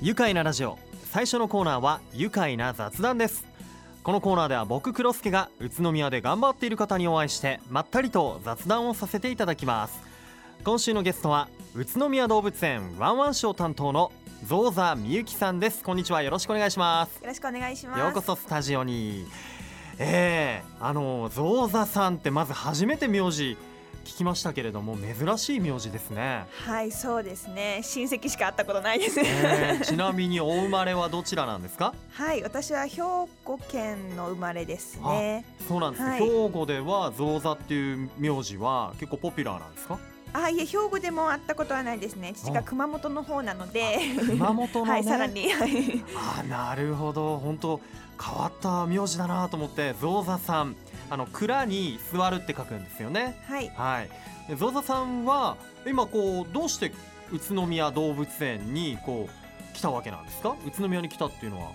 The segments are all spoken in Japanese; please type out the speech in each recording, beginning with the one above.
愉快なラジオ。最初のコーナーは愉快な雑談です。このコーナーでは僕黒助が宇都宮で頑張っている方にお会いしてまったりと雑談をさせていただきます。今週のゲストは宇都宮動物園ワンワンショー担当のゾウザみゆきさんです。こんにちは。よろしくお願いします。よろしくお願いします。ようこそスタジオに。えー、あのゾウザさんってまず初めて名字聞きましたけれども珍しい名字ですね。はいそうですね。親戚しか会ったことないです、えー、ちなみにお生まれはどちらなんですか？はい私は兵庫県の生まれですね。そうなんです、はい、兵庫ではゾウザっていう名字は結構ポピュラーなんですか？あいえ兵庫でも会ったことはないですね。父が熊本の方なので。熊本の、ね、はいさらにあなるほど。本当変わった名字だなと思ってゾウザさんあの蔵に座るって書くんですよね。はい、はい、ゾウザさんは今こうどうして宇都宮動物園にこう来たわけなんですか？宇都宮に来たっていうのは。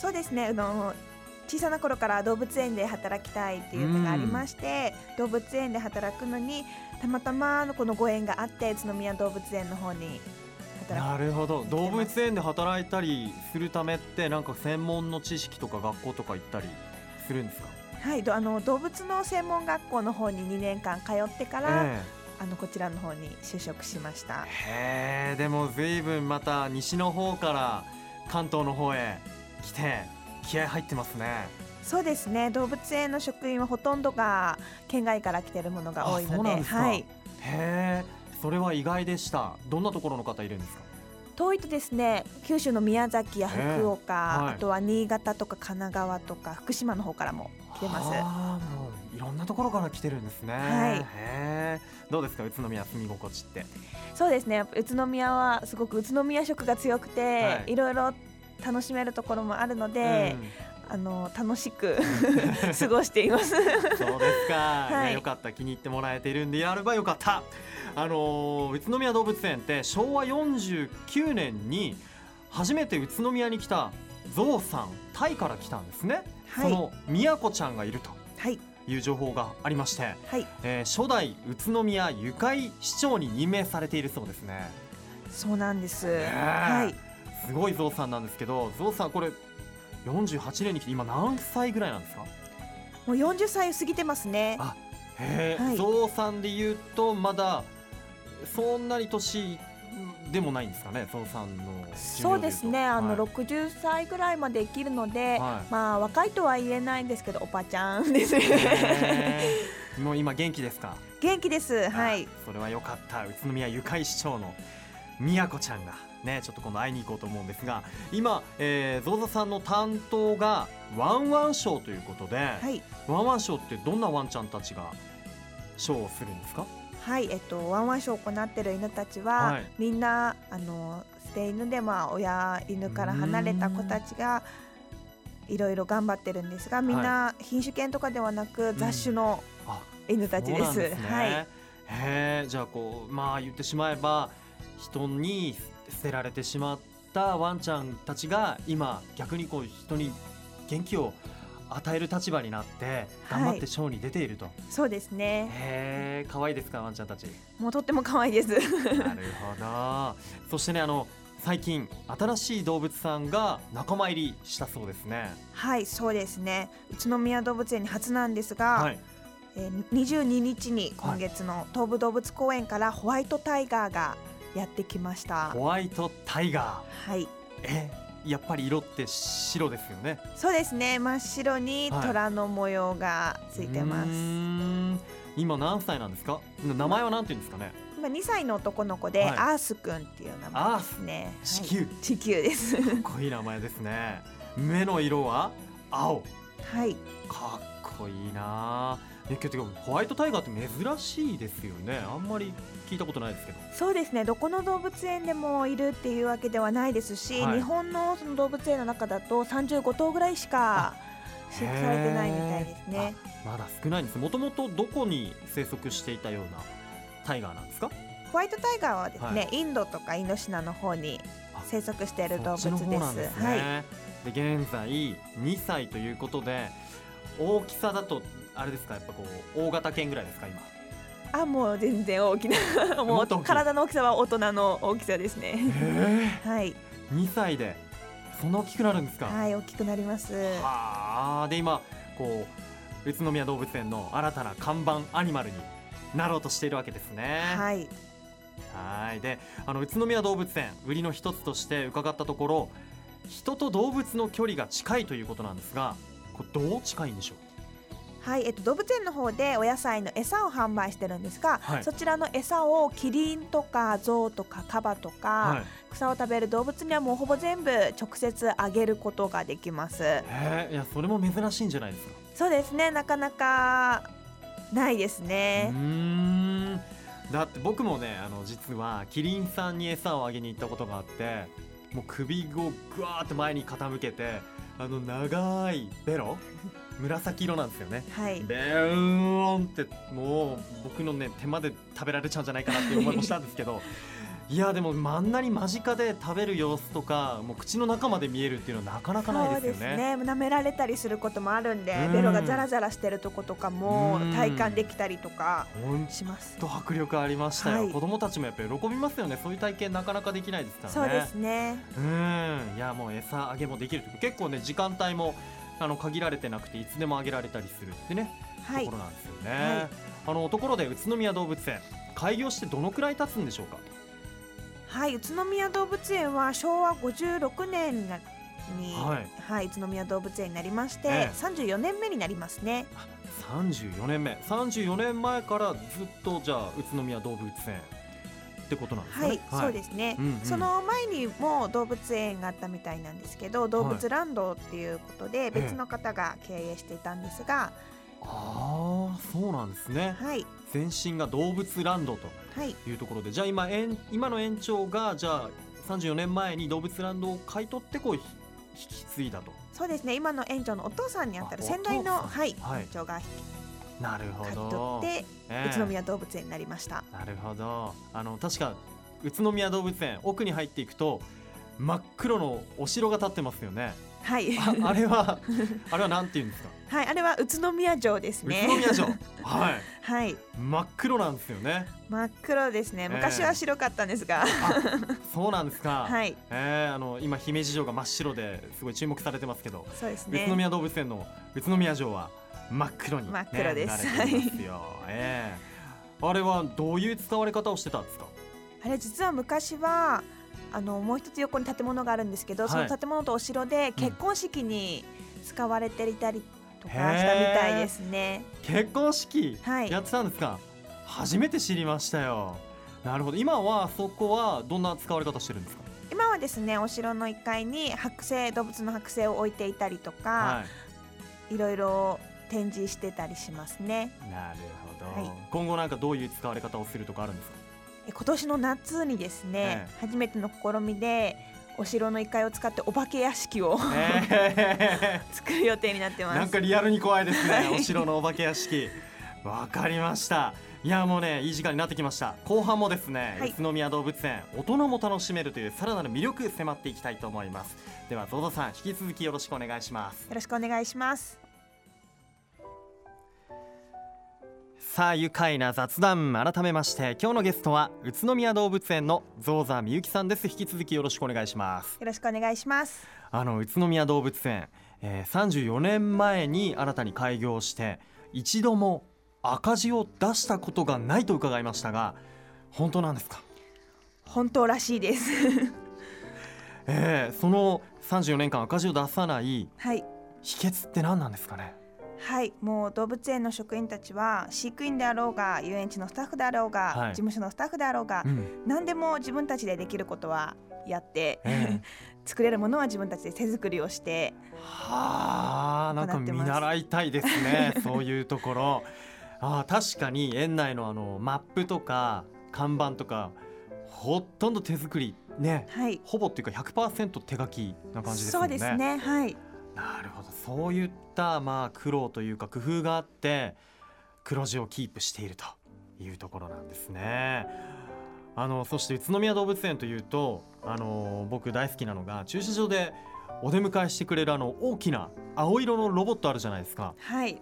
そうですね。あの小さな頃から動物園で働きたいっていうのがありまして、動物園で働くのにたまたまこのご縁があって宇都宮動物園の方になるほど。動物園で働いたりするためってなんか専門の知識とか学校とか行ったりするんですか？はいあの動物の専門学校の方に2年間通ってから、えー、あのこちらの方に就職しました。へえでも随分また西の方から関東の方へ来て気合入ってますね。そうですね。動物園の職員はほとんどが県外から来てるものが多いのではい、へえそれは意外でした？どんなところの方いるんですか？遠いとですね九州の宮崎や福岡、はい、あとは新潟とか神奈川とか福島の方からも来てます。あもういろんなところから来てるんですね。はい。どうですか宇都宮住み心地って？そうですね。宇都宮はすごく宇都宮色が強くて、はい、いろいろ楽しめるところもあるので、うん、あの楽しく 過ごしています。そうですか、はい、よかった。気に入ってもらえているんでやればよかった。あの宇都宮動物園って昭和49年に初めて宇都宮に来たゾウさんタイから来たんですね、はい、その宮子ちゃんがいると。はいいう情報がありまして、はい、えー、初代宇都宮ゆかい市長に任命されているそうですね。そうなんです。はい。すごいゾウさんなんですけどゾウさんこれ48年に来て今何歳ぐらいなんですか？もう40歳過ぎてますねあへえ、はい、ゾウさんで言うとまだそんなに年でもないんですかね、ゾウさんのそうですね、あの、はい、60歳ぐらいまで生きるので、はい、まあ若いとは言えないんですけど、おばちゃんですね。もう今元気ですか？元気です。はい。それは良かった。宇都宮ゆかい市長の宮子ちゃんがねちょっと今度会いに行こうと思うんですが今、えー、ゾウザさんの担当がワンワンショーということで、はい、ワンワンショーってどんなワンちゃんたちがショーをするんですか？はい、えっと、ワンワンショーを行っている犬たちは、はい、みんなあの捨て犬でまあ親犬から離れた子たちがいろいろ頑張ってるんですがみんな品種犬とかではなく、雑種の犬たちです。ですね、はい、へえじゃあこうまあ言ってしまえば人に捨てられてしまったワンちゃんたちが今逆にこう人に元気を与える立場になって頑張ってショーに出ていると、はい、そうですね。へえ可愛いですかワンちゃんたち。もうとっても可愛いです。なるほど。そしてねあの最近新しい動物さんが仲間入りしたそうですね。はいそうですね。宇都宮動物園に初なんですが、はい。えー、22日に今月の東武動物公園からホワイトタイガーがやってきました。ホワイトタイガー。はい。えやっぱり色って白ですよね。そうですね。真っ白に虎の模様がついてます、はい、今何歳なんですか？名前は何て言うんですかね？今2歳の男の子で、はい、アースくんっていう名前ですね。地球、はい、地球です。かっこいい名前ですね。目の色は青。はい。かっこいいなえけどホワイトタイガーって珍しいですよね。あんまり聞いたことないですけど。そうですね。どこの動物園でもいるっていうわけではないですし、はい、日本のその動物園の中だと35頭ぐらいしか飼育されてないみたいですね。まだ少ないんです。もともとどこに生息していたようなタイガーなんですか？ホワイトタイガーはですね、はい、インドとかインドシナの方に生息している動物です。ではい、で現在2歳ということで大きさだとあれですかやっぱこう大型犬ぐらいですか今？あもう全然大きな もう体の大きさは大人の大きさですね。はい。2歳でそんな大きくなるんですか？はい大きくなります。はあで今こう宇都宮動物園の新たな看板アニマルになろうとしているわけですね。はい。はい。であの宇都宮動物園売りの一つとして伺ったところ人と動物の距離が近いということなんですがこれどう近いんでしょう？はい、えっと、動物園の方でお野菜の餌を販売してるんですが、はい。そちらの餌をキリンとかゾウとかカバとか、はい。草を食べる動物にはもうほぼ全部直接あげることができます。へえいやそれも珍しいんじゃないですか？そうですねなかなかないですうね、ーん。だって僕もねあの実はキリンさんに餌をあげに行ったことがあってもう首をぐわーって前に傾けてあの長いベロ？紫色なんですよね。はい。ベーンってもう僕のね手間で食べられちゃうんじゃないかなっていう思いもしたんですけど いやでもあんなに間近で食べる様子とかもう口の中まで見えるっていうのはなかなかないですよね。ですね。舐められたりすることもあるんでうん。ベロがザラザラしてるとことかもうん。体感できたりとかします。と迫力ありましたよ、はい。子供たちもやっぱり喜びますよね。そういう体験なかなかできないですからね。そうですね。うん。いやもう餌あげもできる結構ね時間帯もあの限られてなくていつでもあげられたりするってね、はい。ところなんですよね、はい。あのところで宇都宮動物園開業してどのくらい経つんでしょうか？はい宇都宮動物園は昭和56年になに、ははいい、宇都宮動物園になりまして、ええ。34年目になりますね。34年目。34年前からずっとじゃあ宇都宮動物園ってことなんですかはねい、そうですね、うんうん。その前にも動物園があったみたいなんですけど動物ランドっていうことで別の方が経営していたんですが、ああそうなんですね。はい前身が動物ランドとはい。いうところでじゃあ今園今の園長がじゃあ34年前に動物ランドを買い取ってこうひ引き継いだと。そうですね。今の園長のお父さんにあたるあ先代のはい、はい。園長がなるほ買いど取って、ええ。宇都宮動物園になりました。なるほど。あの確か宇都宮動物園奥に入っていくと真っ黒のお城が建ってますよねはい、ああれはあれはなんて言うんですか？はい、あれは宇都宮城です宇ね。都宮城。はい。はい、真っ黒なんですよね。真っ黒ですね。昔は白かったんですが、あそうなんですか、はい、えーあの今姫路城が真っ白ですごい注目されてますけど、そうです宇都ね。宮動物園の宇都宮城は真っ黒に、ね、真っ黒です。なれていえーあれはどういう使われ方をしてたんですか？あれ実は昔はあのもう一つ横に建物があるんですけど、はい。その建物とお城で結婚式に使われていたりとかしたみたいですね。結婚式？はい。やってたんですか、初めて知りましたよ。なるほど。今はそこはどんな使われ方してるんですか？今はですねお城の1階に剥製動物の剥製を置いていたりとか、、はい。ろいろ展示してたりしますね。いなるほど、はい。今後なんかどういう使われ方をするとかあるんですか？え今年の夏にですね、え初めての試みでお城の1階を使ってお化け屋敷をえ 作る予定になってー、ます。なんかリアルに怖いですね、はい。お城のお化け屋敷。わかりました。いやもうねいい時間になってきました。後半もですね、はい。宇都宮動物園大人も楽しめるというさらなる魅力迫っていきたいと思います。ではゾゾさん引き続きよろしくお願いします。よろしくお願いします。さあ愉快な雑談改めまして今日のゲストは宇都宮動物園のゾウザみゆきさんです引き続きよろしくお願いしますよろしくお願いします。あの宇都宮動物園、えー、34年前に新たに開業して一度も赤字を出したことがないと伺いましたが本当なんですか、本当らしいです。えー、その34年間赤字を出さない。秘訣って何なんですかね？はい、もう動物園の職員たちは飼育員であろうが遊園地のスタッフであろうが、はい。事務所のスタッフであろうが、うん。何でも自分たちでできることはやって、え 作れるものは自分たちで手作りをしてはあなんか見習いたいですね そういうところ。あー確かに園内のあのマップとか看板とかほとんど手作りね。はい。ほぼっていうか100%手書きな感じですもそうですねはいなるほど。そういったまあ苦労というか工夫があって黒字をキープしているというところなんですね。あのそして宇都宮動物園というとあの僕大好きなのが駐車場でお出迎えしてくれるあの大きな青色のロボットあるじゃないですか。はい。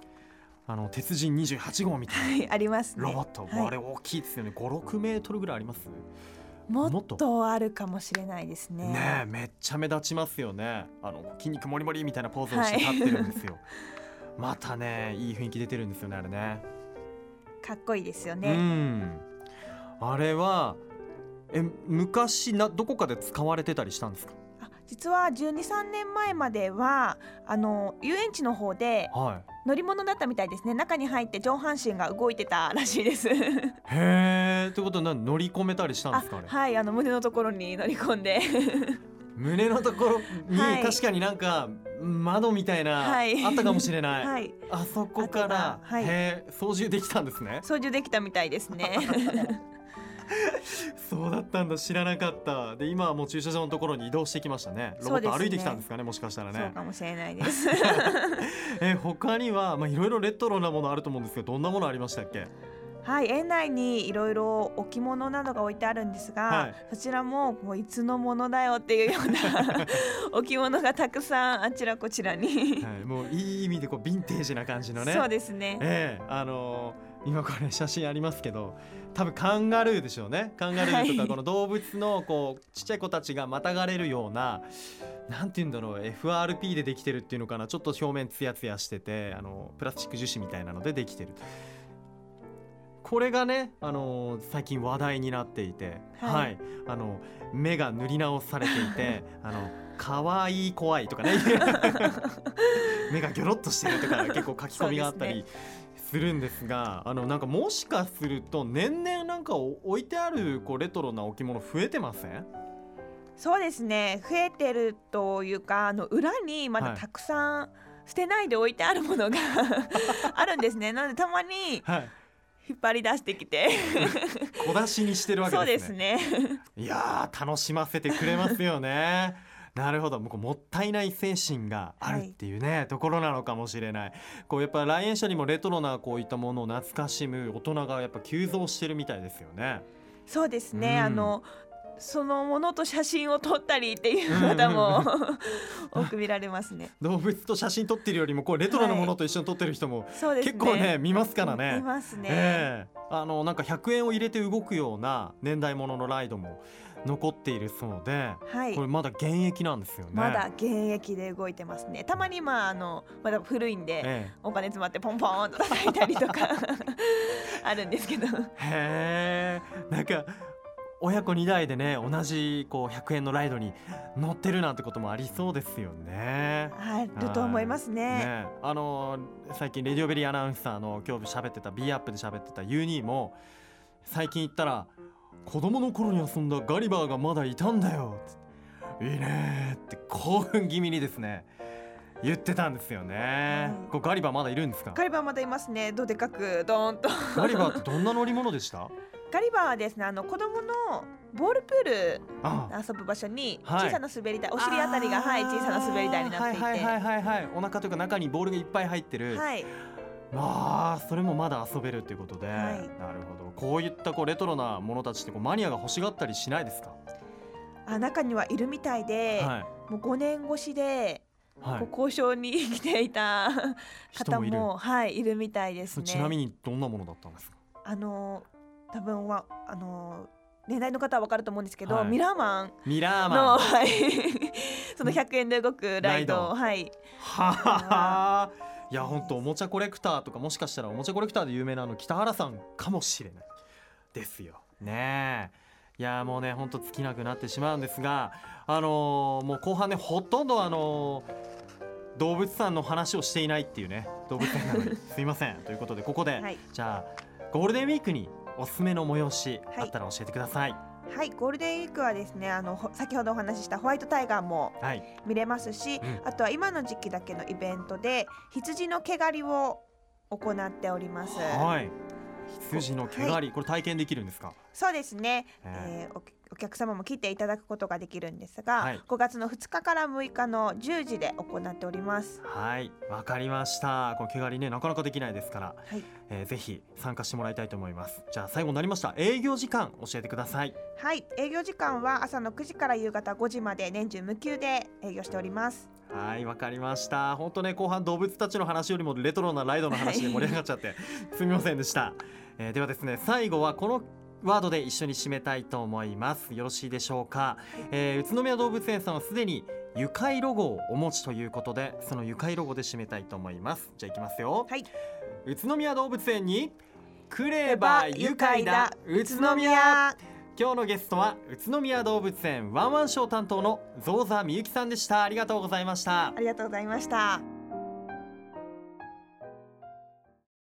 あの鉄人28号みたいなはいありますね。ロボット、はい。あれ大きいですよね。56メートルぐらいあります？もっと。あるかもしれないですね。ねめっちゃ目立ちますよね。あの筋肉もりもりみたいなポーズをして立ってるんですよ、はい、またねいい雰囲気出てるんですよねあれね。かっこいいですよね。うん。あれはえ昔などこかで使われてたりしたんですか？実は12、3年前まではあの遊園地の方で乗り物だったみたいですね、中に入って上半身が動いてたらしいです。へえってことは乗り込めたりしたんですかはい。あの胸のところに乗り込んで。胸のところに、確かになんか窓みたいな、はい、あったかもしれない、はい、あそこから、はい、へ操縦できたんですね。操縦できたみたいですね そうだったんだ知らなかった。で今はもう駐車場のところに移動してきましたね。ロボット歩いてきたんですかねもしかしたらね。そうかもしれないです。え他にはまあいろいろレトロなものあると思うんですけどどんなものありましたっけ？はい園内にいろいろ置物などが置いてあるんですが、はい、そちらももういつのものだよっていうような 置物がたくさんあちらこちらに。はい、もういい意味でこうヴィンテージな感じのね。そうですね。ええー、あのー、今これ写真ありますけど多分カンガルーでしょうね。カンガルーとかこの動物のこうちっちゃい子たちがまたがれるようななんて言うんだろう FRP でできてるっていうのかな。ちょっと表面ツヤツヤしててあのプラスチック樹脂みたいなのでできてるこれがね、あの最近話題になっていて、はい、はい、あの目が塗り直されていて あの可愛い怖いとかね。目がギョロッとしてるとか結構書き込みがあったりするんですがあのなんかもしかすると年々なんか置いてあるこうレトロな置物増えてません？そうですね。増えてるというかあの裏にまだたくさん捨てないで置いてあるものが あるんですね。なのでたまに、引っ張り出してきて。小出しにしてるわけですね。そうですね。いや楽しませてくれますよね。なるほど。もうもったいない精神があるっていうね、はい、ところなのかもしれない。こうやっぱ来園者にもレトロなこういったものを懐かしむ大人がやっぱ急増してるみたいですよね。そうですね、うん、あのそのものと写真を撮ったりっていう方も 多く見られますね。動物と写真撮ってるよりもこうレトロなものと一緒に撮ってる人も、はい、結構ね見ますからね。見ますね、えー、あのなんか100円を入れて動くような年代物のライドも残っているそうで、はい、これまだ現役なんですよね。まだ現役で動いてますね。たまにまああのまだ古いんで、ええ、お金詰まってポンポンと叩いたりとか あるんですけど。へえ。んか親子2代でね同じこう100円のライドに乗ってるなんてこともありそうですよね。あると思いますね。ね。あの最近レディオベリーアナウンサーの今日喋ってた B アップで喋ってた U2 も最近行ったら子供の頃に遊んだガリバーがまだいたんだよ。いいねって興奮気味にですね言ってたんですよね、こガリバーまだいるんですか？ガリバーまだいますね。どでかくドーンと。ガリバーってどんな乗り物でした？ガリバーはですねあの子供のボールプール遊ぶ場所に小さな滑り台、はい、お尻あたりがはい小さな滑り台になっていて。はいはいはいはい。お腹というか中にボールがいっぱい入ってる、はい、まあそれもまだ遊べるっていうことで、はい、なるほど。こういったこうレトロなものたちってこうマニアが欲しがったりしないですか？あ中にはいるみたいで、はい、もう5年越しで、はい、交渉に来ていた 方もはいいるみたいですね。ちなみにどんなものだったんですか？あの多分はあの年代の方は分かると思うんですけど、はい、ミラーマン。ミラーマン。はい、その100円で動くライド。はい。ははいや本当おもちゃコレクターとかもしかしたらおもちゃコレクターで有名なの北原さんかもしれない。ですよ。ねいやもうねほんと尽きなくなってしまうんですがあのー、もう後半ねほとんどあのー、動物さんの話をしていないっていうね動物園なのに すいません。ということでここで、はい、じゃあゴールデンウィークにおすすめの催しあったら教えてください、はいはいゴールデンウィークはですねあの先ほどお話ししたホワイトタイガーも見れますし、はいうん、あとは今の時期だけのイベントで羊の毛刈りを行っております。はい。羊の毛刈り、はい、これ体験できるんですか？そうですね、えー、お客様も来ていただくことができるんですが、はい、5月の2日から6日の10時で行っております。はい。わかりました。この毛刈りねなかなかできないですから、はい、えー、ぜひ参加してもらいたいと思います。じゃあ最後になりました。営業時間教えてください。はい。営業時間は朝の9時から夕方5時まで年中無休で営業しております。はい。わかりました。本当ね後半動物たちの話よりもレトロなライドの話で盛り上がっちゃって、すみませんでした、えー、ではですね最後はこのワードで一緒に締めたいと思います。よろしいでしょうか、えー、宇都宮動物園さんはすでに愉快ロゴをお持ちということでその愉快ロゴで締めたいと思います。じゃあいきますよ、はい、宇都宮動物園に来れば愉快だ宇都宮。今日のゲストは宇都宮動物園ワンワンショー担当のゾウザみゆきさんでした。ありがとうございました。ありがとうございました